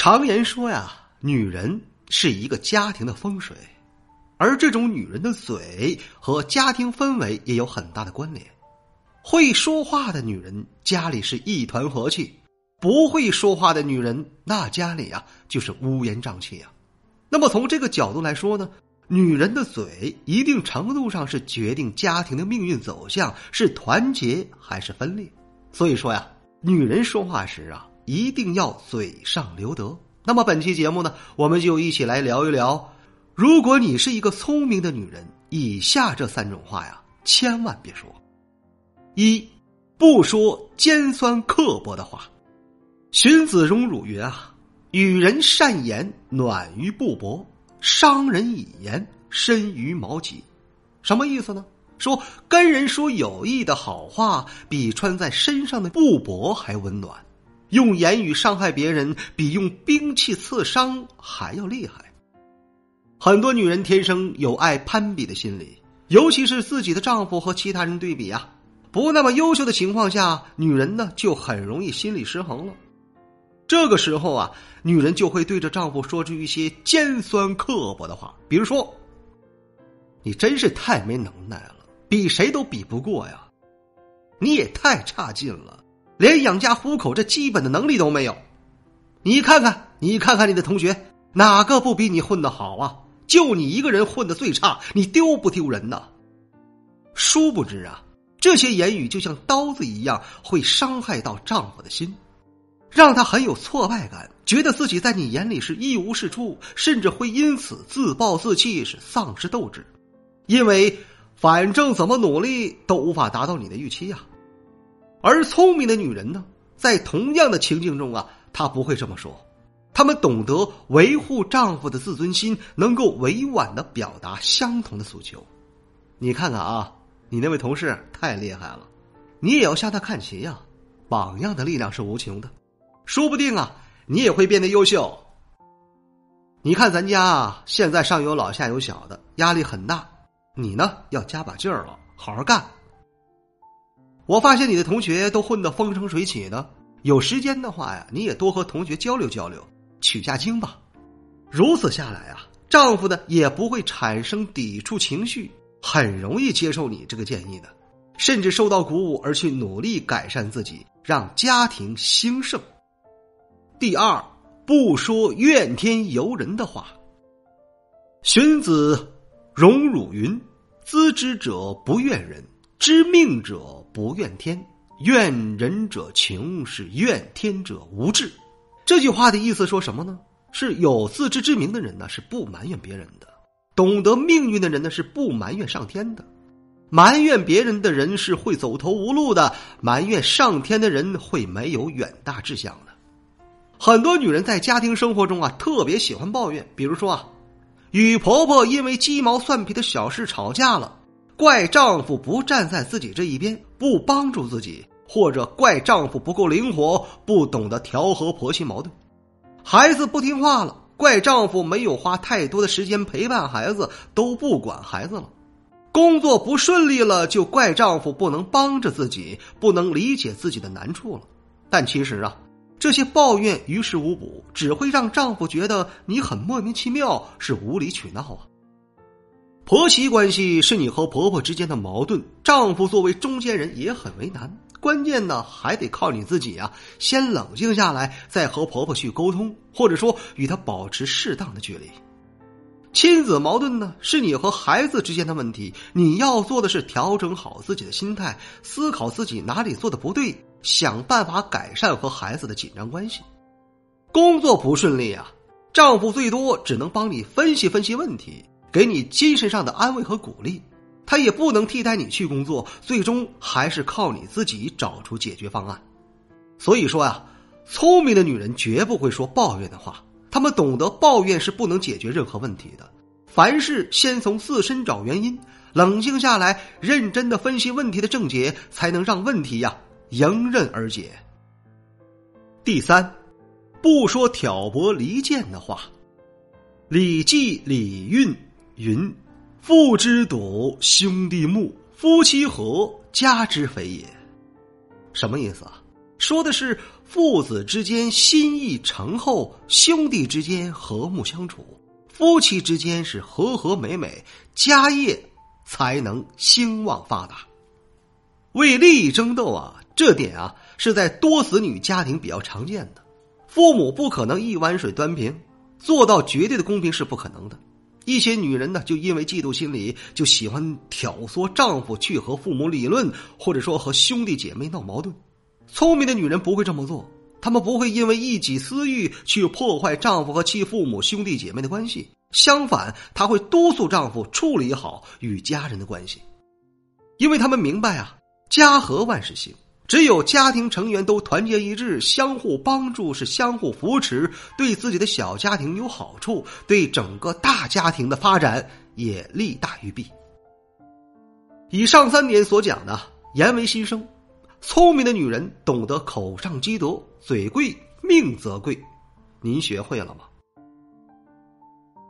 常言说呀，女人是一个家庭的风水，而这种女人的嘴和家庭氛围也有很大的关联。会说话的女人家里是一团和气，不会说话的女人那家里呀就是乌烟瘴气啊。那么从这个角度来说呢？女人的嘴，一定程度上是决定家庭的命运走向，是团结还是分裂。所以说呀，女人说话时啊，一定要嘴上留德。那么本期节目呢，我们就一起来聊一聊，如果你是一个聪明的女人，以下这三种话呀，千万别说。一，不说尖酸刻薄的话。荀子荣辱云啊，与人善言，暖于布帛。伤人以言，深于矛戟，什么意思呢？说跟人说有益的好话，比穿在身上的布帛还温暖；用言语伤害别人，比用兵器刺伤还要厉害。很多女人天生有爱攀比的心理，尤其是自己的丈夫和其他人对比啊，不那么优秀的情况下，女人呢就很容易心理失衡了。这个时候啊，女人就会对着丈夫说出一些尖酸刻薄的话，比如说：“你真是太没能耐了，比谁都比不过呀！你也太差劲了，连养家糊口这基本的能力都没有。你看看，你看看你的同学，哪个不比你混的好啊？就你一个人混的最差，你丢不丢人呢？”殊不知啊，这些言语就像刀子一样，会伤害到丈夫的心。让他很有挫败感，觉得自己在你眼里是一无是处，甚至会因此自暴自弃，是丧失斗志。因为反正怎么努力都无法达到你的预期呀。而聪明的女人呢，在同样的情境中啊，她不会这么说，她们懂得维护丈夫的自尊心，能够委婉的表达相同的诉求。你看看啊，你那位同事太厉害了，你也要向他看齐呀。榜样的力量是无穷的。说不定啊，你也会变得优秀。你看咱家现在上有老下有小的，压力很大。你呢，要加把劲儿了，好好干。我发现你的同学都混得风生水起的，有时间的话呀，你也多和同学交流交流，取下经吧。如此下来啊，丈夫呢也不会产生抵触情绪，很容易接受你这个建议的，甚至受到鼓舞而去努力改善自己，让家庭兴盛。第二，不说怨天尤人的话。荀子荣辱云：“资之者不怨人，知命者不怨天。怨人者穷，是怨天者无志。”这句话的意思说什么呢？是有自知之明的人呢，是不埋怨别人的；懂得命运的人呢，是不埋怨上天的。埋怨别人的人是会走投无路的，埋怨上天的人会没有远大志向的。很多女人在家庭生活中啊，特别喜欢抱怨。比如说啊，与婆婆因为鸡毛蒜皮的小事吵架了，怪丈夫不站在自己这一边，不帮助自己，或者怪丈夫不够灵活，不懂得调和婆媳矛盾。孩子不听话了，怪丈夫没有花太多的时间陪伴孩子，都不管孩子了。工作不顺利了，就怪丈夫不能帮着自己，不能理解自己的难处了。但其实啊。这些抱怨于事无补，只会让丈夫觉得你很莫名其妙，是无理取闹啊。婆媳关系是你和婆婆之间的矛盾，丈夫作为中间人也很为难。关键呢，还得靠你自己啊，先冷静下来，再和婆婆去沟通，或者说与她保持适当的距离。亲子矛盾呢，是你和孩子之间的问题，你要做的是调整好自己的心态，思考自己哪里做的不对。想办法改善和孩子的紧张关系。工作不顺利啊，丈夫最多只能帮你分析分析问题，给你精神上的安慰和鼓励，他也不能替代你去工作，最终还是靠你自己找出解决方案。所以说呀，聪明的女人绝不会说抱怨的话，她们懂得抱怨是不能解决任何问题的。凡事先从自身找原因，冷静下来，认真的分析问题的症结，才能让问题呀迎刃而解。第三，不说挑拨离间的话。《礼记·礼运》云：“父之笃，兄弟睦，夫妻和，家之肥也。”什么意思啊？说的是父子之间心意诚厚，兄弟之间和睦相处，夫妻之间是和和美美，家业才能兴旺发达。为利益争斗啊，这点啊是在多子女家庭比较常见的。父母不可能一碗水端平，做到绝对的公平是不可能的。一些女人呢，就因为嫉妒心理，就喜欢挑唆丈夫去和父母理论，或者说和兄弟姐妹闹矛盾。聪明的女人不会这么做，她们不会因为一己私欲去破坏丈夫和其父母兄弟姐妹的关系。相反，她会督促丈夫处理好与家人的关系，因为他们明白啊，家和万事兴。只有家庭成员都团结一致，相互帮助，是相互扶持，对自己的小家庭有好处，对整个大家庭的发展也利大于弊。以上三点所讲的，言为心声。聪明的女人懂得口上积德，嘴贵命则贵。您学会了吗？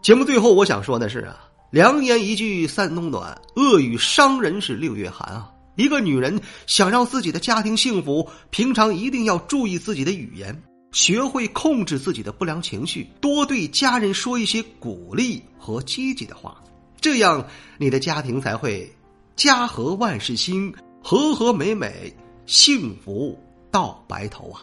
节目最后我想说的是啊，良言一句三冬暖，恶语伤人是六月寒啊。一个女人想让自己的家庭幸福，平常一定要注意自己的语言，学会控制自己的不良情绪，多对家人说一些鼓励和积极的话，这样你的家庭才会家和万事兴，和和美美。幸福到白头啊！